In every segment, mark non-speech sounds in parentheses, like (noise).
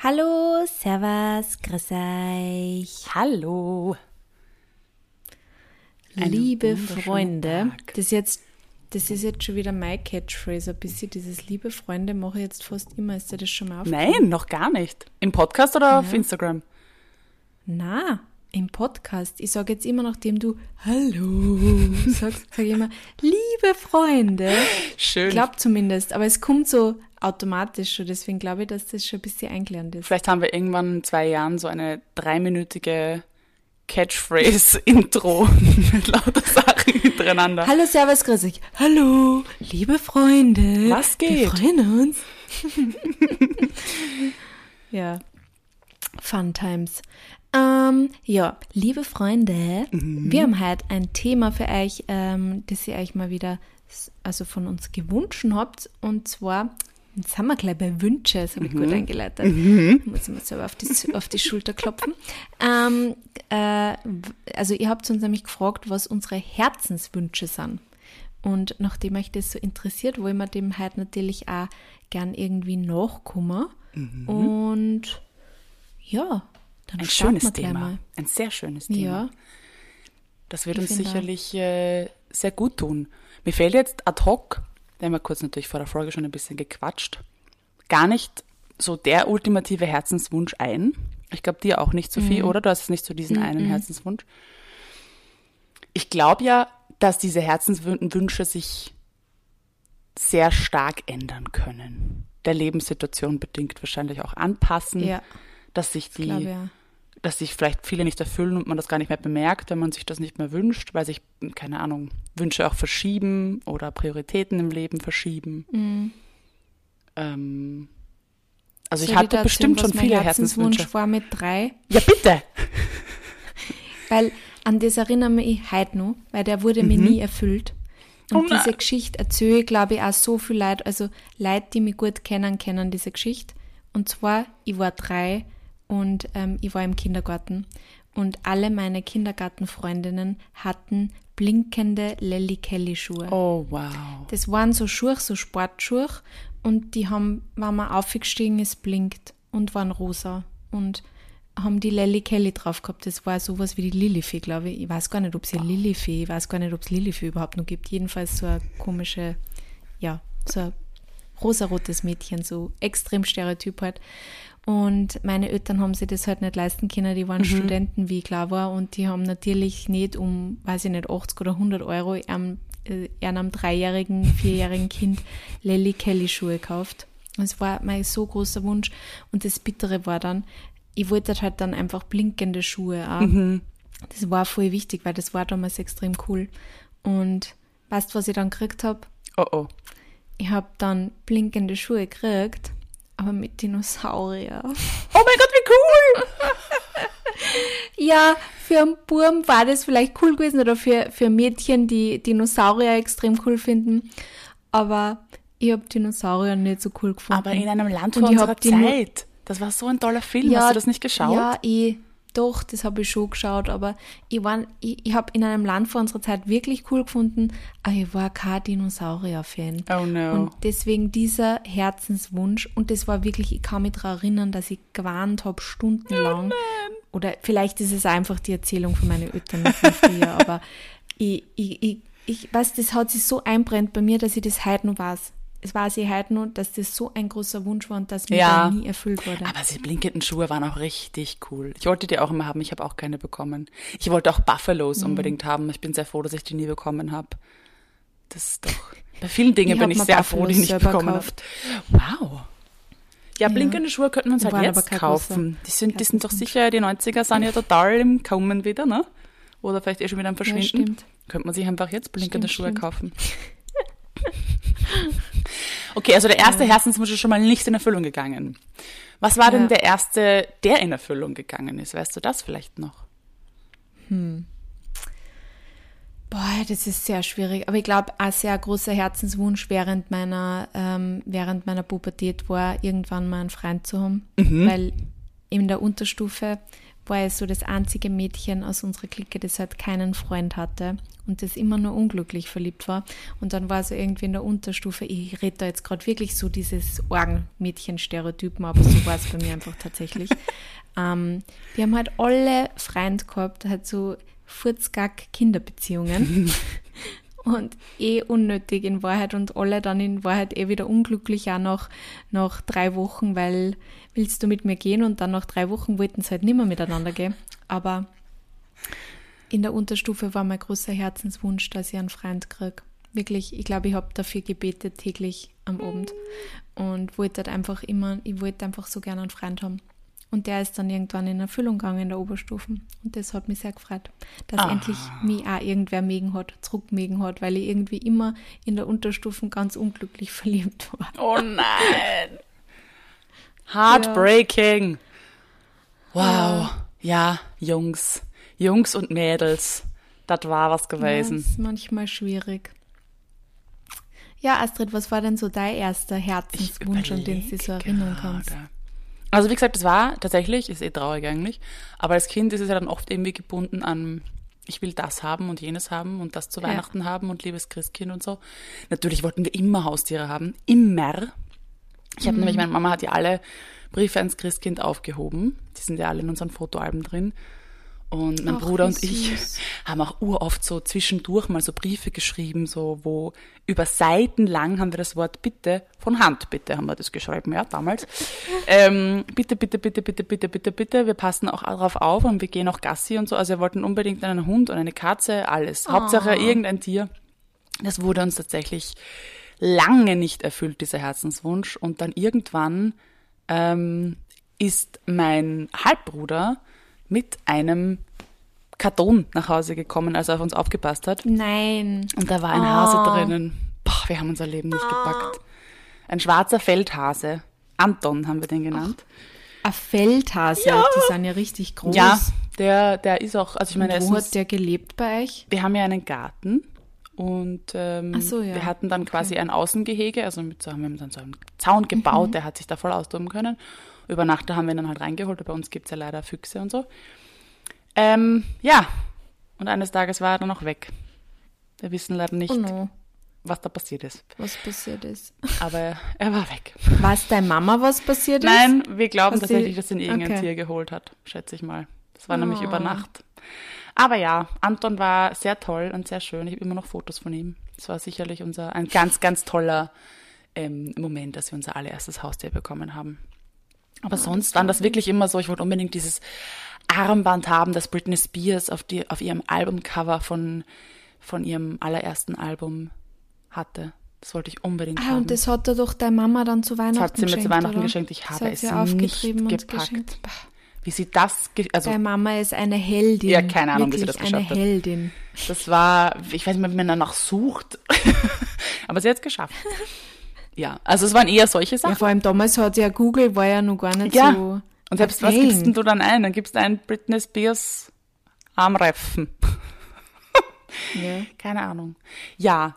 Hallo, Servus, grüß euch. Hallo. Liebe Freunde, Tag. das, jetzt, das ist jetzt schon wieder mein Catchphrase. Ein bisschen dieses liebe Freunde mache ich jetzt fast immer. Ist dir das schon mal aufgefallen? Nein, noch gar nicht. Im Podcast oder auf Instagram? Na, im Podcast. Ich sage jetzt immer, nachdem du Hallo (laughs) sagst, sage ich immer, liebe Freunde. Schön. Ich glaube zumindest, aber es kommt so automatisch schon. Deswegen glaube ich, dass das schon ein bisschen eingelernt ist. Vielleicht haben wir irgendwann in zwei Jahren so eine dreiminütige Catchphrase-Intro (laughs) mit lauter Sachen hintereinander. Hallo, Servus, grüß euch. Hallo, liebe Freunde. Was Wir geht? freuen uns. (laughs) ja, Fun Times. Ähm, ja, liebe Freunde, Mhm. wir haben heute ein Thema für euch, ähm, das ihr euch mal wieder also von uns gewünscht habt. Und zwar, jetzt sind wir gleich bei Wünsche, das habe ich Mhm. gut eingeleitet. Muss ich mir selber auf die, auf die Schulter klopfen. Ähm, äh, also ihr habt uns nämlich gefragt, was unsere Herzenswünsche sind. Und nachdem euch das so interessiert, wollen wir dem heute natürlich auch gern irgendwie nachkommen. Und ja, dann Ein schönes Thema. mal. Ein sehr schönes Thema. Ja, Das wird Ich uns sicherlich äh, sehr gut tun. Mir fällt jetzt ad hoc, wir haben ja kurz natürlich vor der Folge schon ein bisschen gequatscht, gar nicht so der ultimative Herzenswunsch ein. Ich glaube dir auch nicht, Sophie, oder? Du hast nicht so diesen einen Herzenswunsch. Ich glaube ja, dass diese Herzenswünsche sich sehr stark ändern können. Der Lebenssituation bedingt wahrscheinlich auch anpassen, ja, dass sich die glaube ja. Dass sich vielleicht viele nicht erfüllen und man das gar nicht mehr bemerkt, wenn man sich das nicht mehr wünscht, weil sich, keine Ahnung, Wünsche auch verschieben oder Prioritäten im Leben verschieben. Mhm. Ähm, also Soll ich hatte bestimmt schon viele Herzenswunsch Herzenswünsche. war mit drei. Ja, bitte! (laughs) Weil an das erinnere mich heute noch, weil der wurde mir nie erfüllt. Und Oh diese Geschichte erzähle ich, glaube ich, auch so viel Leute, also Leute, die mich gut kennen, kennen diese Geschichte. Und zwar, ich war drei und ähm, ich war im Kindergarten. Und alle meine Kindergartenfreundinnen hatten blinkende Lelly Kelly Schuhe. Oh, wow. Das waren so Schuhe, so Sportschuhe und die haben, wenn man aufgestiegen ist, blinkt und waren rosa und haben die Lelly Kelly drauf gehabt. Das war sowas wie die Lilifee, glaube ich. Ich weiß gar nicht, ob es hier Lilifee, ich weiß gar nicht, ob es Lilifee überhaupt noch gibt. Jedenfalls so eine komische, ja, so ein rosarotes Mädchen, so extrem Stereotyp halt. Und meine Eltern haben sich das halt nicht leisten können, die waren Studenten, wie ich klar war, und die haben natürlich nicht um, weiß ich nicht, 80 oder 100 Euro einem, äh, einem dreijährigen, vierjährigen Kind (laughs) Lelly Kelly Schuhe gekauft. Das war mein so großer Wunsch. Und das Bittere war dann, ich wollte halt dann einfach blinkende Schuhe auch. Das war voll wichtig, weil das war damals extrem cool. Und weißt du, was ich dann gekriegt habe? Oh, oh. Ich habe dann blinkende Schuhe gekriegt, aber mit Dinosaurier. Oh mein Gott, wie cool! Ja, für einen Burm war das vielleicht cool gewesen oder für, für Mädchen, die Dinosaurier extrem cool finden. Aber ich habe Dinosaurier nicht so cool gefunden. Aber in einem Land vor ich unserer Zeit. Das war so ein toller Film. Hast du das nicht geschaut? Ja, ich, doch, das habe ich schon geschaut, aber ich, war, ich, ich habe in einem Land vor unserer Zeit wirklich cool gefunden, aber ich war kein Dinosaurier-Fan. Oh no. Und deswegen dieser Herzenswunsch, und das war wirklich, ich kann mich daran erinnern, dass ich gewarnt habe, stundenlang. Oder vielleicht ist es einfach die Erzählung von meinen Eltern noch von früher, aber (laughs) ich, ich, ich, ich weiß, das hat sich so einbrennt bei mir, dass ich das heute noch weiß. Es weiß ich heute noch, dass das so ein großer Wunsch war und dass mir Ja. nie erfüllt wurde. Aber diese blinkenden Schuhe waren auch richtig cool. Ich wollte die auch immer haben, ich habe auch keine bekommen. Ich wollte auch Buffalos Mhm. unbedingt haben. Ich bin sehr froh, dass ich die nie bekommen habe. Das ist doch. Bei vielen Dingen Ich bin ich sehr froh, die Buffalos nicht bekommen habe. gekauft. Wow. Ja, blinkende Schuhe könnten wir uns Die halt jetzt kaufen. Die sind, die sind doch sicher, die 90er sind ja total im Kommen wieder, ne? Oder vielleicht eh schon wieder am Verschwinden. stimmt. Könnte man sich einfach jetzt blinkende Stimmt, Schuhe stimmt. kaufen. Okay, also der erste Herzenswunsch ist schon mal nicht in Erfüllung gegangen. Was war denn Ja. der erste, der in Erfüllung gegangen ist? Weißt du das vielleicht noch? Boah, das ist sehr schwierig. Aber ich glaube, ein sehr großer Herzenswunsch während meiner, ähm, während meiner Pubertät war, irgendwann mal einen Freund zu haben. Weil in der Unterstufe war ich so das einzige Mädchen aus unserer Clique, das halt keinen Freund hatte und das immer nur unglücklich verliebt war. Und dann war so irgendwie in der Unterstufe, ich rede da jetzt gerade wirklich so dieses Orgenmädchen-Stereotypen, aber so war es bei mir einfach tatsächlich. (laughs) ähm, die haben halt alle Freund gehabt, halt so Furzgack-Kinderbeziehungen. (laughs) und eh unnötig in Wahrheit und alle dann in Wahrheit eh wieder unglücklich auch nach, nach drei Wochen, weil willst du mit mir gehen und dann nach drei Wochen wollten sie halt nicht mehr miteinander gehen. Aber in der Unterstufe war mein großer Herzenswunsch, dass ich einen Freund kriege. Wirklich, ich glaube, ich habe dafür gebetet täglich am Abend und wollte halt einfach immer, ich wollte einfach so gerne einen Freund haben. Und der ist dann irgendwann in Erfüllung gegangen in der Oberstufen. Und das hat mich sehr gefreut, dass ah. endlich mich auch irgendwer mögen hat, zurückmögen hat, weil ich irgendwie immer in der Unterstufen ganz unglücklich (laughs) verliebt war. Oh nein! (laughs) Heartbreaking! Ja. Wow. Ja. ja, Jungs. Jungs und Mädels. Das war was gewesen. Ja, ist manchmal schwierig. Ja, Astrid, was war denn so dein erster Herzenswunsch, an den du dich so erinnern kannst? Also wie gesagt, das war tatsächlich, ist eh traurig eigentlich, aber als Kind ist es ja dann oft irgendwie gebunden an, ich will das haben und jenes haben und das zu Weihnachten ja. haben und liebes Christkind und so. Natürlich wollten wir immer Haustiere haben, immer. Ich habe mhm. nämlich, meine Mama hat ja alle Briefe ans Christkind aufgehoben, die sind ja alle in unseren Fotoalben drin. Und mein Ach, Bruder und ich (laughs) haben auch uroft so zwischendurch mal so Briefe geschrieben, so wo über Seiten lang haben wir das Wort bitte, von Hand bitte haben wir das geschrieben, ja, damals. (laughs) ähm, bitte, bitte, bitte, bitte, bitte, bitte, bitte, wir passen auch darauf auf und wir gehen auch Gassi und so. Also wir wollten unbedingt einen Hund und eine Katze, alles. Oh. Hauptsache irgendein Tier. Das wurde uns tatsächlich lange nicht erfüllt, dieser Herzenswunsch. Und dann irgendwann ähm, ist mein Halbbruder mit einem Karton nach Hause gekommen, als er auf uns aufgepasst hat. Nein. Und da war ein oh. Hase drinnen. Boah, wir haben unser Leben nicht oh. gepackt. Ein schwarzer Feldhase. Anton haben wir den genannt. Ein Feldhase, ja. die sind ja richtig groß. Ja, der, der ist auch, also ich meine, wo hat der gelebt bei euch? Wir haben ja einen Garten und ähm, so, ja. wir hatten dann quasi okay. ein Außengehege, also mit so haben wir dann so einen Zaun gebaut, mhm. der hat sich da voll austoben können. Über Nacht haben wir ihn dann halt reingeholt, bei uns gibt es ja leider Füchse und so. Ähm, ja, und eines Tages war er dann auch weg. Wir wissen leider nicht, oh no. was da passiert ist. Was passiert ist. (laughs) Aber er war weg. Weiß deine Mama, was passiert ist? Nein, wir glauben was tatsächlich, dass ihn irgendein okay. Tier geholt hat, schätze ich mal. Das war oh. nämlich über Nacht. Aber ja, Anton war sehr toll und sehr schön. Ich habe immer noch Fotos von ihm. Es war sicherlich unser ein ganz, ganz toller ähm, Moment, dass wir unser allererstes Haustier bekommen haben. Aber sonst waren das wirklich immer so, ich wollte unbedingt dieses Armband haben, das Britney Spears auf, die, auf ihrem Albumcover von, von ihrem allerersten Album hatte. Das wollte ich unbedingt ah, haben. und das hat er doch deine Mama dann zu Weihnachten geschenkt, Das hat sie mir zu Weihnachten oder? geschenkt. Ich habe es nicht gepackt. Wie sie das, also. Deine Mama ist eine Heldin. Ja, keine Ahnung, Wirklich wie sie das geschafft eine Heldin. Hat. Das war, ich weiß nicht mehr, wie man danach sucht. (laughs) Aber sie hat es geschafft. (laughs) Ja, also es waren eher solche Sachen. Ja, vor allem damals hat ja Google, war ja noch gar nicht ja. so. Und selbst was gibst denn du dann ein? Dann gibst du ein Britney Spears Armreifen. (laughs) ja. Keine Ahnung. Ja,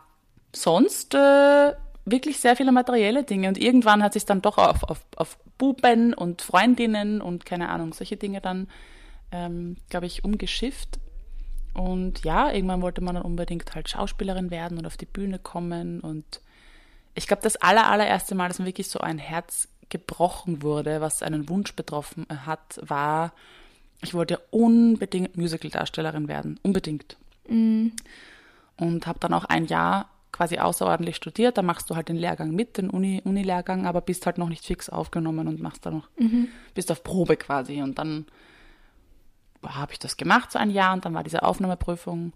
sonst äh, wirklich sehr viele materielle Dinge. Und irgendwann hat sich dann doch auf, auf, auf Buben und Freundinnen und keine Ahnung, solche Dinge dann, ähm, glaube ich, umgeschifft. Und ja, irgendwann wollte man dann unbedingt halt Schauspielerin werden und auf die Bühne kommen und ich glaube, das aller, allererste Mal, dass mir wirklich so ein Herz gebrochen wurde, was einen Wunsch betroffen äh, hat, war, ich wollte unbedingt Musical-Darstellerin werden. Unbedingt. Mhm. Und habe dann auch ein Jahr quasi außerordentlich studiert. Da machst du halt den Lehrgang mit, den Uni, Uni-Lehrgang, aber bist halt noch nicht fix aufgenommen und machst dann noch, mhm. bist auf Probe quasi. Und dann habe ich das gemacht, so ein Jahr, und dann war diese Aufnahmeprüfung.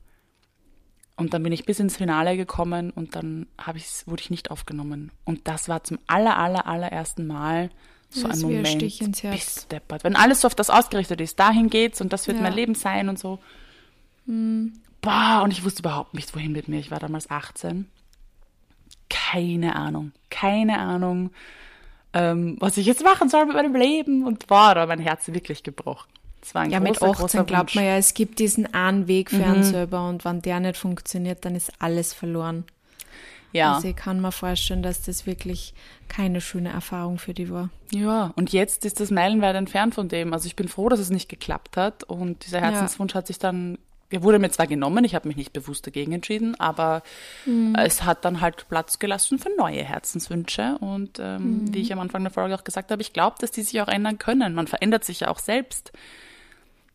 Und dann bin ich bis ins Finale gekommen und dann habe ich, wurde ich nicht aufgenommen. Und das war zum aller, aller, allerersten Mal so das ein Moment. Stich ins Herz. Deppert. Wenn alles so auf das ausgerichtet ist, dahin geht's und das wird ja. mein Leben sein und so. Mhm. Boah, und ich wusste überhaupt nicht, wohin mit mir. Ich war damals 18. Keine Ahnung. Keine Ahnung, ähm, was ich jetzt machen soll mit meinem Leben. Und boah, da mein Herz wirklich gebrochen. Das war ein ja, großer, mit 18 glaubt man ja, es gibt diesen einen Weg für mhm. einen selber und wenn der nicht funktioniert, dann ist alles verloren. Ja. Also ich kann mir vorstellen, dass das wirklich keine schöne Erfahrung für die war. Ja, und jetzt ist das meilenweit entfernt von dem. Also ich bin froh, dass es nicht geklappt hat und dieser Herzenswunsch hat sich dann, er wurde mir zwar genommen, ich habe mich nicht bewusst dagegen entschieden, aber es hat dann halt Platz gelassen für neue Herzenswünsche und ähm, wie ich am Anfang der Folge auch gesagt habe, ich glaube, dass die sich auch ändern können. Man verändert sich ja auch selbst.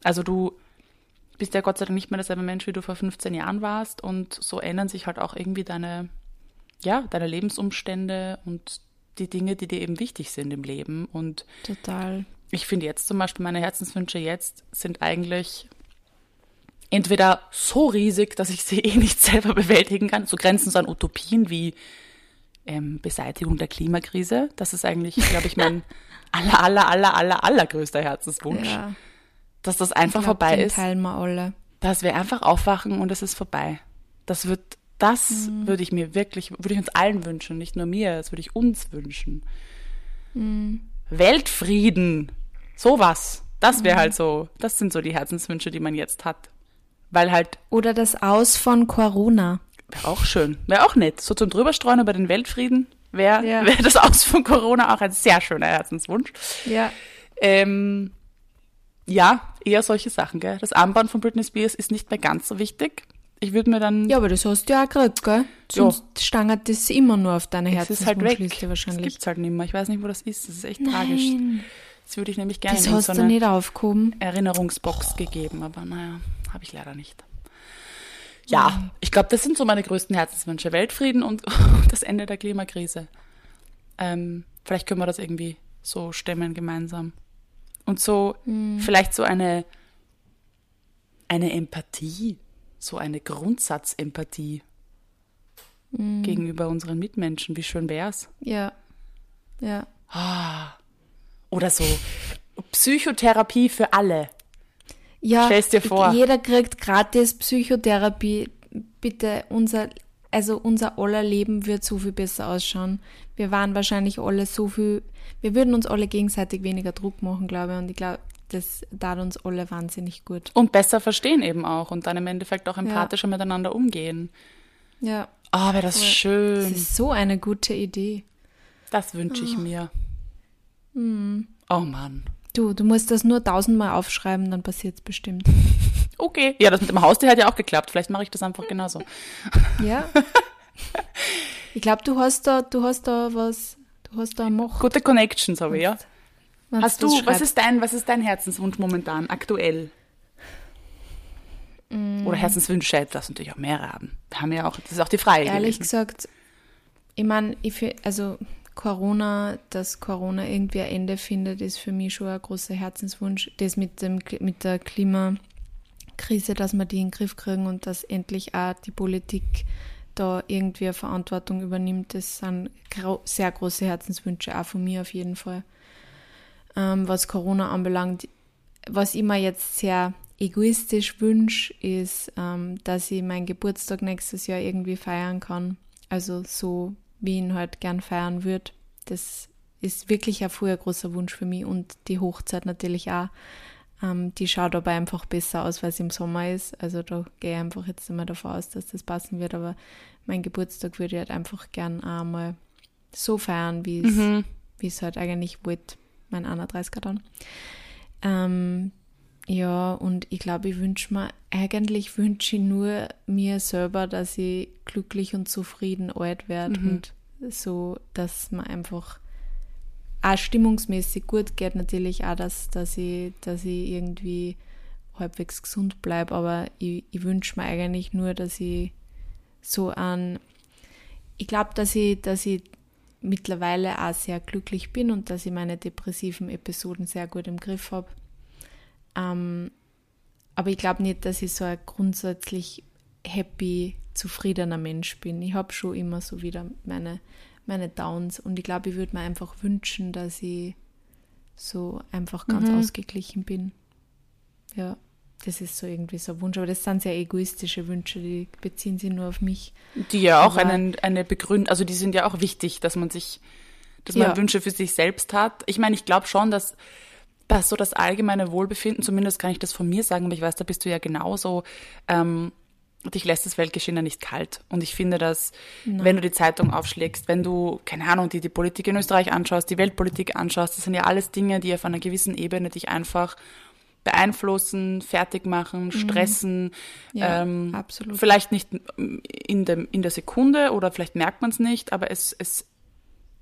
Also du bist ja Gott sei Dank nicht mehr derselbe Mensch, wie du vor 15 Jahren warst und so ändern sich halt auch irgendwie deine, ja, deine Lebensumstände und die Dinge, die dir eben wichtig sind im Leben und Total. ich finde jetzt zum Beispiel, meine Herzenswünsche jetzt sind eigentlich entweder so riesig, dass ich sie eh nicht (laughs) selber bewältigen kann, so grenzen so an Utopien wie ähm, Beseitigung der Klimakrise. Das ist eigentlich, glaube ich, mein (laughs) aller, aller, aller, aller, allergrößter Herzenswunsch. Ja. Dass das einfach glaub, vorbei ist. teilen wir alle. Dass wir einfach aufwachen und es ist vorbei. Das wird, das Mhm. würde ich mir wirklich, würde ich uns allen wünschen, nicht nur mir, das würde ich uns wünschen. Mhm. Weltfrieden, sowas. Das Mhm. wäre halt so, das sind so die Herzenswünsche, die man jetzt hat. Weil halt, Oder das Aus von Corona. wäre auch schön, wäre auch nett. So zum Drüberstreuen über den Weltfrieden wäre Ja. (laughs) wär das Aus von Corona auch ein sehr schöner Herzenswunsch. Ja. Ähm, ja, eher solche Sachen, gell. Das Armband von Britney Spears ist nicht mehr ganz so wichtig. Ich würde mir dann Ja, aber das hast du ja auch gekriegt, gell? Sonst stangert das immer nur auf deine Es ist halt weg. Herzenswunschliste Das wahrscheinlich. gibt's halt nicht mehr. Ich weiß nicht, wo das ist. Das ist echt tragisch. Nein, Das würde ich nämlich gerne das in hast so du eine nicht aufgehoben. Erinnerungsbox gegeben, aber naja, habe ich leider nicht. Ja, ich glaube, das sind so meine größten Herzenswünsche. Weltfrieden (laughs) und das Ende der Klimakrise. Ähm, vielleicht können wir das irgendwie so stemmen gemeinsam. Und so vielleicht so eine, eine Empathie, so eine Grundsatzempathie gegenüber unseren Mitmenschen. Wie schön wär's? Ja. Ja. Oder so Psychotherapie für alle. Ja, Stell's dir vor. jeder kriegt gratis Psychotherapie. Bitte, unser, also unser aller Leben wird so viel besser ausschauen. Wir waren wahrscheinlich alle so viel, wir würden uns alle gegenseitig weniger Druck machen, glaube ich. Und ich glaube, das tat uns alle wahnsinnig gut. Und besser verstehen eben auch und dann im Endeffekt auch empathischer miteinander umgehen. Ja, Ah, wäre das das schön. ist so eine gute Idee. Das wünsche ich mir. Oh Mann. Du, du musst das nur tausendmal aufschreiben, dann passiert's bestimmt. (laughs) Okay. Ja, das mit dem Haustier hat ja auch geklappt. Vielleicht mache ich das einfach genauso. (laughs) Ja. Ich glaube, du hast da, du hast da was, du hast da Moch. Gute Connections habe ich, ja. wenn Hast du, was ist dein, was ist dein Herzenswunsch momentan, aktuell? Mm. Oder Herzenswünsche, das natürlich auch mehrere haben. Wir haben ja auch, das ist auch die Frage Ehrlich gewesen. gesagt, ich meine, also Corona, dass Corona irgendwie ein Ende findet, ist für mich schon ein großer Herzenswunsch. Das mit, dem, mit der Klimakrise, dass wir die in den Griff kriegen und dass endlich auch die Politik da irgendwie eine Verantwortung übernimmt, das sind sehr große Herzenswünsche, auch von mir auf jeden Fall. Ähm, was Corona anbelangt, was ich mir jetzt sehr egoistisch wünsche, ist, ähm, dass ich meinen Geburtstag nächstes Jahr irgendwie feiern kann. Also so, wie ich ihn halt gern feiern würde. Das ist wirklich ein früher großer Wunsch für mich und die Hochzeit natürlich auch. Ähm, die schaut aber einfach besser aus, weil es im Sommer ist. Also da gehe ich einfach jetzt einmal davon aus, dass das passen wird. Aber mein Geburtstag würde ich halt einfach gern auch mal so feiern, wie es Mhm. wie es halt eigentlich wollte, mein 31er dann. Ähm, ja, und ich glaube, ich wünsche mir, eigentlich wünsche ich nur mir selber, dass ich glücklich und zufrieden alt werde und so, dass man einfach auch stimmungsmäßig gut geht, natürlich auch, dass, dass, ich, dass ich irgendwie halbwegs gesund bleibe, aber ich, ich wünsche mir eigentlich nur, dass ich so an, ich glaube, dass ich, dass ich mittlerweile auch sehr glücklich bin und dass ich meine depressiven Episoden sehr gut im Griff habe. Ähm, aber ich glaube nicht, dass ich so ein grundsätzlich happy, zufriedener Mensch bin. Ich habe schon immer so wieder meine, meine Downs und ich glaube, ich würde mir einfach wünschen, dass ich so einfach ganz ausgeglichen bin. Ja, das ist so irgendwie so ein Wunsch, aber das sind sehr egoistische Wünsche, die beziehen sich nur auf mich. Die ja auch Aber- einen, eine Begründung, also die sind ja auch wichtig, dass man sich, dass Ja. man Wünsche für sich selbst hat. Ich meine, ich glaube schon, dass, dass so das allgemeine Wohlbefinden, zumindest kann ich das von mir sagen, aber ich weiß, da bist du ja genauso, ähm, dich lässt das Weltgeschehen ja nicht kalt. Und ich finde, dass, wenn du die Zeitung aufschlägst, wenn du, keine Ahnung, die, die Politik in Österreich anschaust, die Weltpolitik anschaust, das sind ja alles Dinge, die auf einer gewissen Ebene dich einfach beeinflussen, fertig machen, stressen. Ja, ähm, absolut. Vielleicht nicht in, dem, in der Sekunde oder vielleicht merkt man es nicht, aber es, es,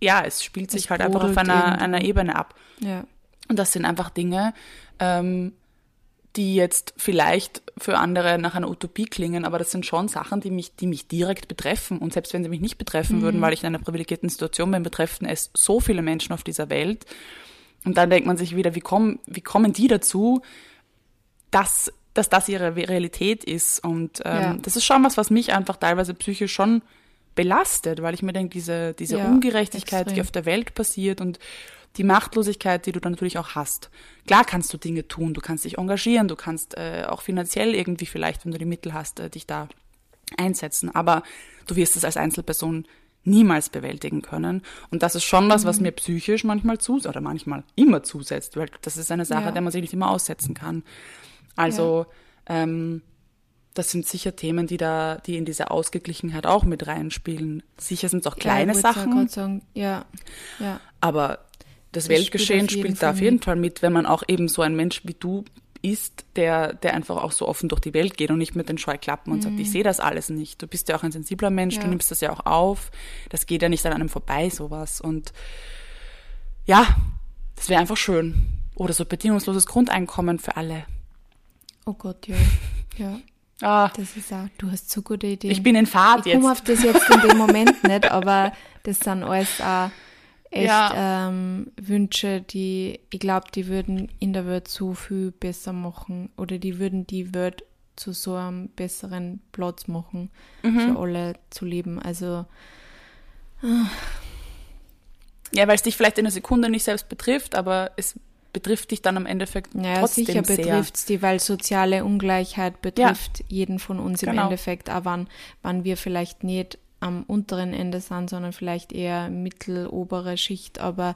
ja, es spielt sich Es halt einfach auf einer, einer Ebene ab. Ja. Und das sind einfach Dinge, ähm, die jetzt vielleicht für andere nach einer Utopie klingen, aber das sind schon Sachen, die mich, die mich direkt betreffen. Und selbst wenn sie mich nicht betreffen würden, weil ich in einer privilegierten Situation bin, betreffen es so viele Menschen auf dieser Welt. Und dann denkt man sich wieder, wie kommen, wie kommen die dazu, dass, dass das ihre Realität ist? Und ähm, Ja. das ist schon was, was mich einfach teilweise psychisch schon belastet, weil ich mir denke, diese, diese Ja, Ungerechtigkeit, die extrem. auf der Welt passiert und die Machtlosigkeit, die du dann natürlich auch hast. Klar kannst du Dinge tun, du kannst dich engagieren, du kannst äh, auch finanziell irgendwie vielleicht, wenn du die Mittel hast, äh, dich da einsetzen, aber du wirst es als Einzelperson niemals bewältigen können. Und das ist schon was, Mhm. was mir psychisch manchmal zus oder manchmal immer zusetzt, weil das ist eine Sache, Ja. der man sich nicht immer aussetzen kann. Also ähm, das sind sicher Themen, die da, die in diese Ausgeglichenheit auch mit reinspielen. Sicher sind es auch kleine ja, ich Sachen, Sagen, ja, ja. aber das, Das Weltgeschehen spielt spielt da auf jeden. Fall mit, wenn man auch eben so ein Mensch wie du ist, der, der einfach auch so offen durch die Welt geht und nicht mit den Scheuklappen und sagt, ich sehe das alles nicht. Du bist ja auch ein sensibler Mensch, du Mhm. Ja. nimmst das ja auch auf. Das geht ja nicht an einem vorbei, sowas. Und ja, das wäre einfach schön. Oder so bedingungsloses Grundeinkommen für alle. Oh Gott, ja. (laughs) Ja, Ah, das ist auch, du hast so gute Ideen. ich bin in Fahrt Ich komme jetzt. auf das jetzt in dem Moment (laughs) nicht, aber das sind alles auch echt Ja. ähm, Wünsche, die, ich glaube, die würden in der Welt so viel besser machen oder die würden die Welt zu so einem besseren Platz machen, Mhm. für alle zu leben. Also, Ja, weil es dich vielleicht in einer Sekunde nicht selbst betrifft, aber es betrifft dich dann am Endeffekt naja, trotzdem sicher betrifft es die, weil soziale Ungleichheit betrifft jeden von uns im Genau. Endeffekt, auch wann, wann wir vielleicht nicht am unteren Ende sind, sondern vielleicht eher mittelobere Schicht, aber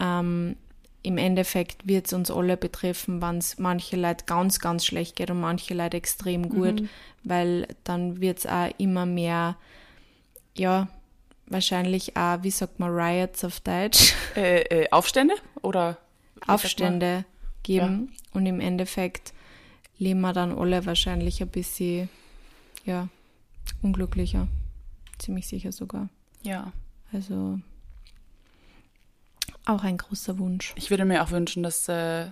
ähm, im Endeffekt wird es uns alle betreffen, wenn es manche Leute ganz, ganz schlecht geht und manche Leute extrem gut, weil dann wird es auch immer mehr, ja, wahrscheinlich auch, wie sagt man, Riots auf Deutsch, Äh, äh, Aufstände oder? Aufstände geben. Und im Endeffekt leben wir dann alle wahrscheinlich ein bisschen, ja, unglücklicher. Ziemlich sicher sogar. Ja. Also auch ein großer Wunsch. Ich würde mir auch wünschen, dass äh,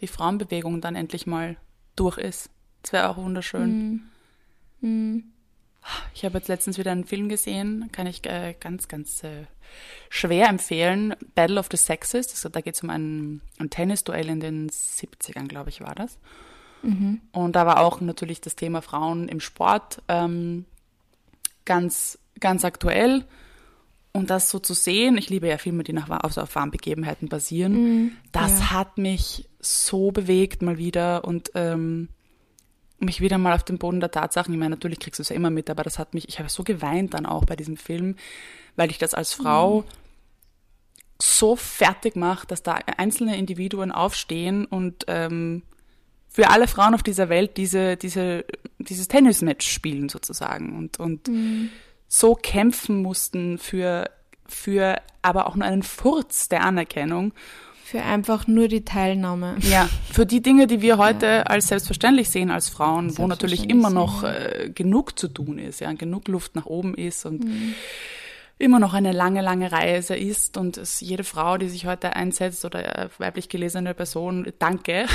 die Frauenbewegung dann endlich mal durch ist. Das wäre auch wunderschön. Ich habe jetzt letztens wieder einen Film gesehen, kann ich äh, ganz, ganz äh, schwer empfehlen. Battle of the Sexes. Das, da geht es um ein, ein Tennisduell in den 70ern, glaube ich, war das. Und da war auch natürlich das Thema Frauen im Sport ähm, ganz, ganz aktuell. Und das so zu sehen, ich liebe ja Filme, die nach, also auf wahren Begebenheiten basieren, das ja. hat mich so bewegt mal wieder und ähm, mich wieder mal auf den Boden der Tatsachen, ich meine, natürlich kriegst du es ja immer mit, aber das hat mich, ich habe so geweint dann auch bei diesem Film, weil ich das als Frau so fertig macht, dass da einzelne Individuen aufstehen und ähm, für alle Frauen auf dieser Welt diese, diese, dieses Tennismatch spielen sozusagen. Und, und so kämpfen mussten für, für aber auch nur einen Furz der Anerkennung. Für einfach nur die Teilnahme. Ja, für die Dinge, die wir heute als selbstverständlich sehen als Frauen, wo natürlich immer noch ja. äh, genug zu tun ist, ja, genug Luft nach oben ist und immer noch eine lange, lange Reise ist und es jede Frau, die sich heute einsetzt oder äh, weiblich gelesene Person, danke.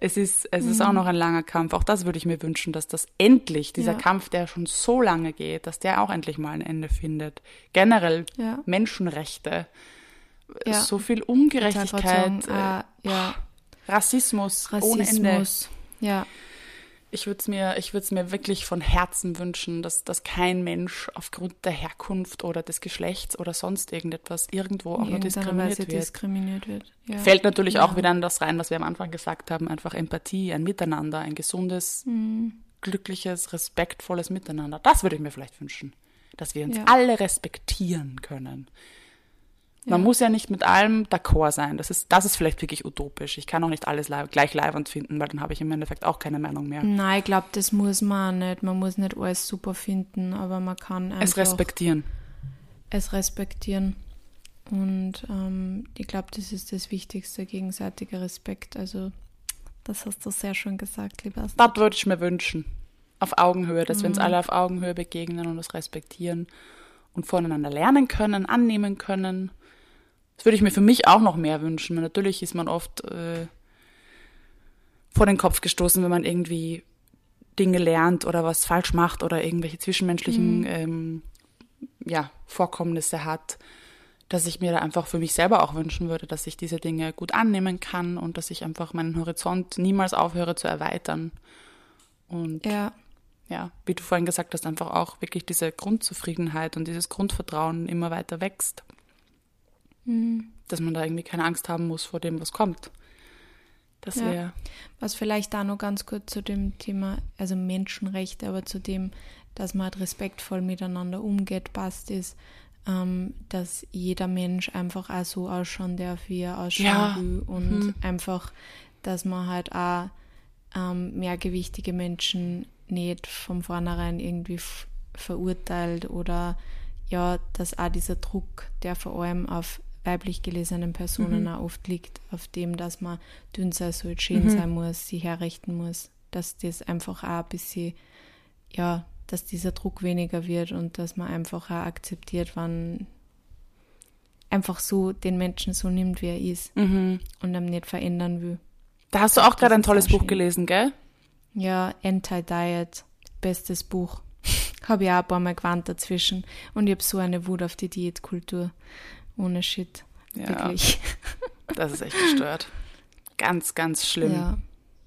Es ist, es ist auch noch ein langer Kampf. Auch das würde ich mir wünschen, dass das endlich, dieser Ja. Kampf, der schon so lange geht, dass der auch endlich mal ein Ende findet. Generell Ja. Menschenrechte, Ja. so viel Ungerechtigkeit, äh, äh, ja, Rassismus, ohne Ende. Rassismus. Ja, Ich würde es mir, ich würde es mir wirklich von Herzen wünschen, dass, dass kein Mensch aufgrund der Herkunft oder des Geschlechts oder sonst irgendetwas irgendwo auch nur diskriminiert wird. diskriminiert wird. Ja. Fällt natürlich Ja. auch wieder an das rein, was wir am Anfang gesagt haben, einfach Empathie, ein Miteinander, ein gesundes, Mhm. glückliches, respektvolles Miteinander. Das würde ich mir vielleicht wünschen, dass wir uns Ja. alle respektieren können. Man muss ja nicht mit allem d'accord sein. Das ist, das ist vielleicht wirklich utopisch. Ich kann auch nicht alles gleich leibend finden, weil dann habe ich im Endeffekt auch keine Meinung mehr. Nein, ich glaube, das muss man nicht. Man muss nicht alles super finden, aber man kann einfach Es respektieren. es respektieren. Und ähm, ich glaube, das ist das Wichtigste, gegenseitiger Respekt. Also, das hast du sehr schön gesagt, lieber Astrid. Das würde ich mir wünschen. Auf Augenhöhe, dass wir uns alle auf Augenhöhe begegnen und das respektieren und voneinander lernen können, annehmen können. Das würde ich mir für mich auch noch mehr wünschen. Natürlich ist man oft äh, vor den Kopf gestoßen, wenn man irgendwie Dinge lernt oder was falsch macht oder irgendwelche zwischenmenschlichen ähm, ja, Vorkommnisse hat, dass ich mir da einfach für mich selber auch wünschen würde, dass ich diese Dinge gut annehmen kann und dass ich einfach meinen Horizont niemals aufhöre zu erweitern. Und Ja, ja, wie du vorhin gesagt hast, einfach auch wirklich diese Grundzufriedenheit und dieses Grundvertrauen immer weiter wächst. Dass man da irgendwie keine Angst haben muss vor dem, was kommt. Das Ja. wäre. was vielleicht da noch ganz kurz zu dem Thema, also Menschenrechte, aber zu dem, dass man halt respektvoll miteinander umgeht, passt, ist, ähm, dass jeder Mensch einfach auch so ausschauen darf, wie er ausschauen Ja. will. Und einfach, dass man halt auch ähm, mehrgewichtige Menschen nicht von vornherein irgendwie verurteilt oder ja, dass auch dieser Druck, der vor allem auf weiblich gelesenen Personen auch oft liegt, auf dem, dass man dünn sein soll, schön sein muss, sie herrichten muss, dass das einfach auch ein bisschen, ja, dass dieser Druck weniger wird und dass man einfach auch akzeptiert, wann einfach so den Menschen so nimmt, wie er ist Mhm. und ihm nicht verändern will. Da hast du auch gerade ein tolles Buch schön. gelesen, gell? Ja, Anti-Diet, bestes Buch. (laughs) habe ich auch ein paar Mal gewarnt dazwischen. Und ich habe so eine Wut auf die Diätkultur. Ohne Shit. Ja. Wirklich. (laughs) Das ist echt gestört. Ganz, ganz schlimm. Ja.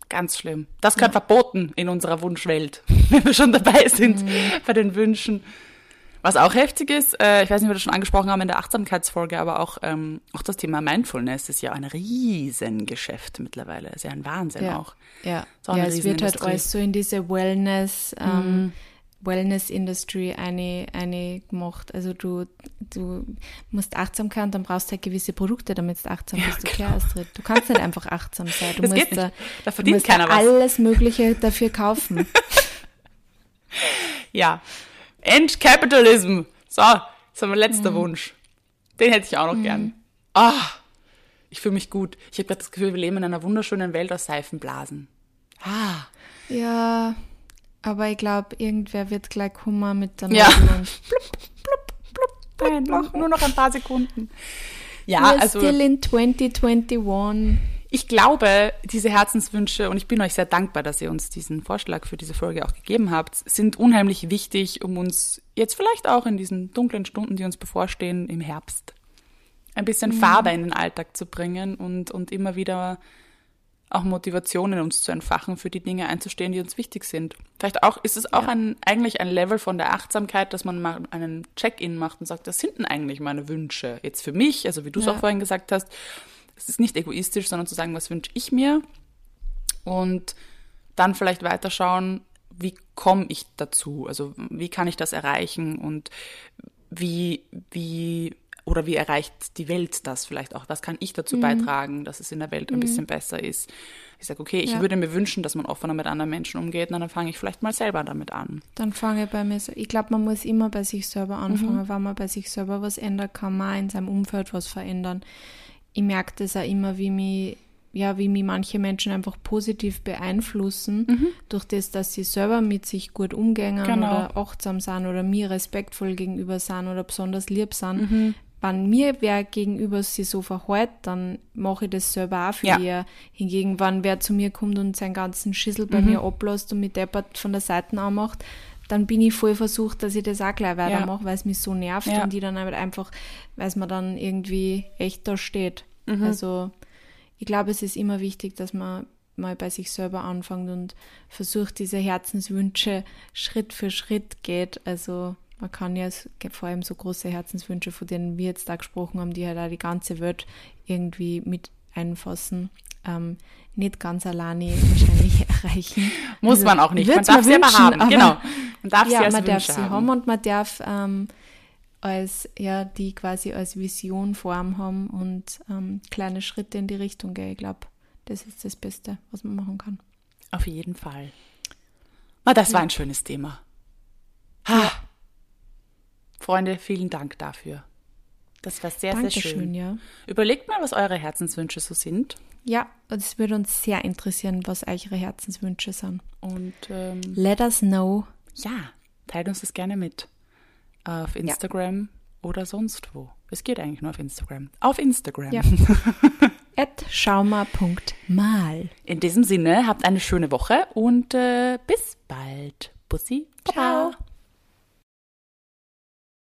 Ganz schlimm. Das gehört verboten in unserer Wunschwelt, (laughs) wenn wir schon dabei sind bei den Wünschen. Was auch heftig ist, äh, ich weiß nicht, ob wir das schon angesprochen haben in der Achtsamkeitsfolge, aber auch, ähm, auch das Thema Mindfulness ist ja ein Riesengeschäft mittlerweile. Ist ja ein Wahnsinn Ja. auch. Ja, ja es wird halt alles so in diese Wellness, ähm, Wellness-Industry eine, eine gemacht. Also du, du musst achtsam sein und dann brauchst du halt gewisse Produkte, damit du achtsam Ja, bist. Okay, genau. Astrid, du kannst nicht einfach achtsam sein. Du Das musst da, Da du verdient musst keiner was. alles Mögliche dafür kaufen. (laughs) Ja. End Capitalism. So, das ist mein letzter Wunsch. Den hätte ich auch noch gern. Ah, ich fühle mich gut. Ich habe gerade das Gefühl, wir leben in einer wunderschönen Welt aus Seifenblasen. Ah. ja, aber ich glaube, irgendwer wird gleich Hummer mit der Ja. Nadel (laughs) und Nein, noch, nur noch ein paar Sekunden. Ja, We're also still in 2021. ich glaube, diese Herzenswünsche, und ich bin euch sehr dankbar, dass ihr uns diesen Vorschlag für diese Folge auch gegeben habt, sind unheimlich wichtig, um uns jetzt vielleicht auch in diesen dunklen Stunden, die uns bevorstehen, im Herbst, ein bisschen Farbe in den Alltag zu bringen und, und immer wieder auch Motivation in uns zu entfachen, für die Dinge einzustehen, die uns wichtig sind. Vielleicht auch, ist es auch ein, eigentlich ein Level von der Achtsamkeit, dass man mal einen Check-in macht und sagt, das sind denn eigentlich meine Wünsche jetzt für mich, also wie du es Ja. auch vorhin gesagt hast, es ist nicht egoistisch, sondern zu sagen, was wünsche ich mir und dann vielleicht weiterschauen, wie komme ich dazu? Also wie kann ich das erreichen und wie, wie oder wie erreicht die Welt das vielleicht auch? Was kann ich dazu beitragen, dass es in der Welt ein bisschen besser ist? Ich sage, okay, ich Ja. würde mir wünschen, dass man offener mit anderen Menschen umgeht, na, dann fange ich vielleicht mal selber damit an. Dann fange ich bei mir so. Ich glaube, man muss immer bei sich selber anfangen. Wenn man bei sich selber was ändert, kann man in seinem Umfeld was verändern. Ich merke das auch immer, wie mich, ja, wie mich manche Menschen einfach positiv beeinflussen, durch das, dass sie selber mit sich gut umgehen Genau. oder achtsam sind oder mir respektvoll gegenüber sind oder besonders lieb sind. Wenn mir wer gegenüber sich so verhält, dann mache ich das selber auch für Ja. ihr. Hingegen, wenn wer zu mir kommt und seinen ganzen Schissel bei mir ablässt und mit deppert von der Seite anmacht, dann bin ich voll versucht, dass ich das auch gleich weitermache, weil es mich so nervt Ja. und die dann halt einfach, weil es mir dann irgendwie echt da steht. Also ich glaube, es ist immer wichtig, dass man mal bei sich selber anfängt und versucht, diese Herzenswünsche Schritt für Schritt geht. Also man kann ja vor allem so große Herzenswünsche, von denen wir jetzt da gesprochen haben, die halt auch die ganze Welt irgendwie mit einfassen, ähm, nicht ganz alleine wahrscheinlich (laughs) erreichen. Muss Also, man auch nicht. Man darf sie aber wünschen, haben. aber- genau. Man darf ja, sie als man darf Wünsche sie haben. haben und man darf ähm, als ja, die quasi als Vision Form haben und ähm, kleine Schritte in die Richtung gehen. Ich glaube, das ist das Beste, was man machen kann. Auf jeden Fall. Na, das war ein schönes Thema. Ha. Freunde, vielen Dank dafür. Das war sehr, Dankeschön, sehr schön. ja. Überlegt mal, was eure Herzenswünsche so sind. Ja, es würde uns sehr interessieren, was eure Herzenswünsche sind. Und ähm, Let us know. ja, teilt uns das gerne mit. Auf Instagram oder sonst wo. Es geht eigentlich nur auf Instagram. Auf Instagram. Ja. (laughs) At schaumer.mal. In diesem Sinne, habt eine schöne Woche und äh, bis bald. Bussi. Ciao.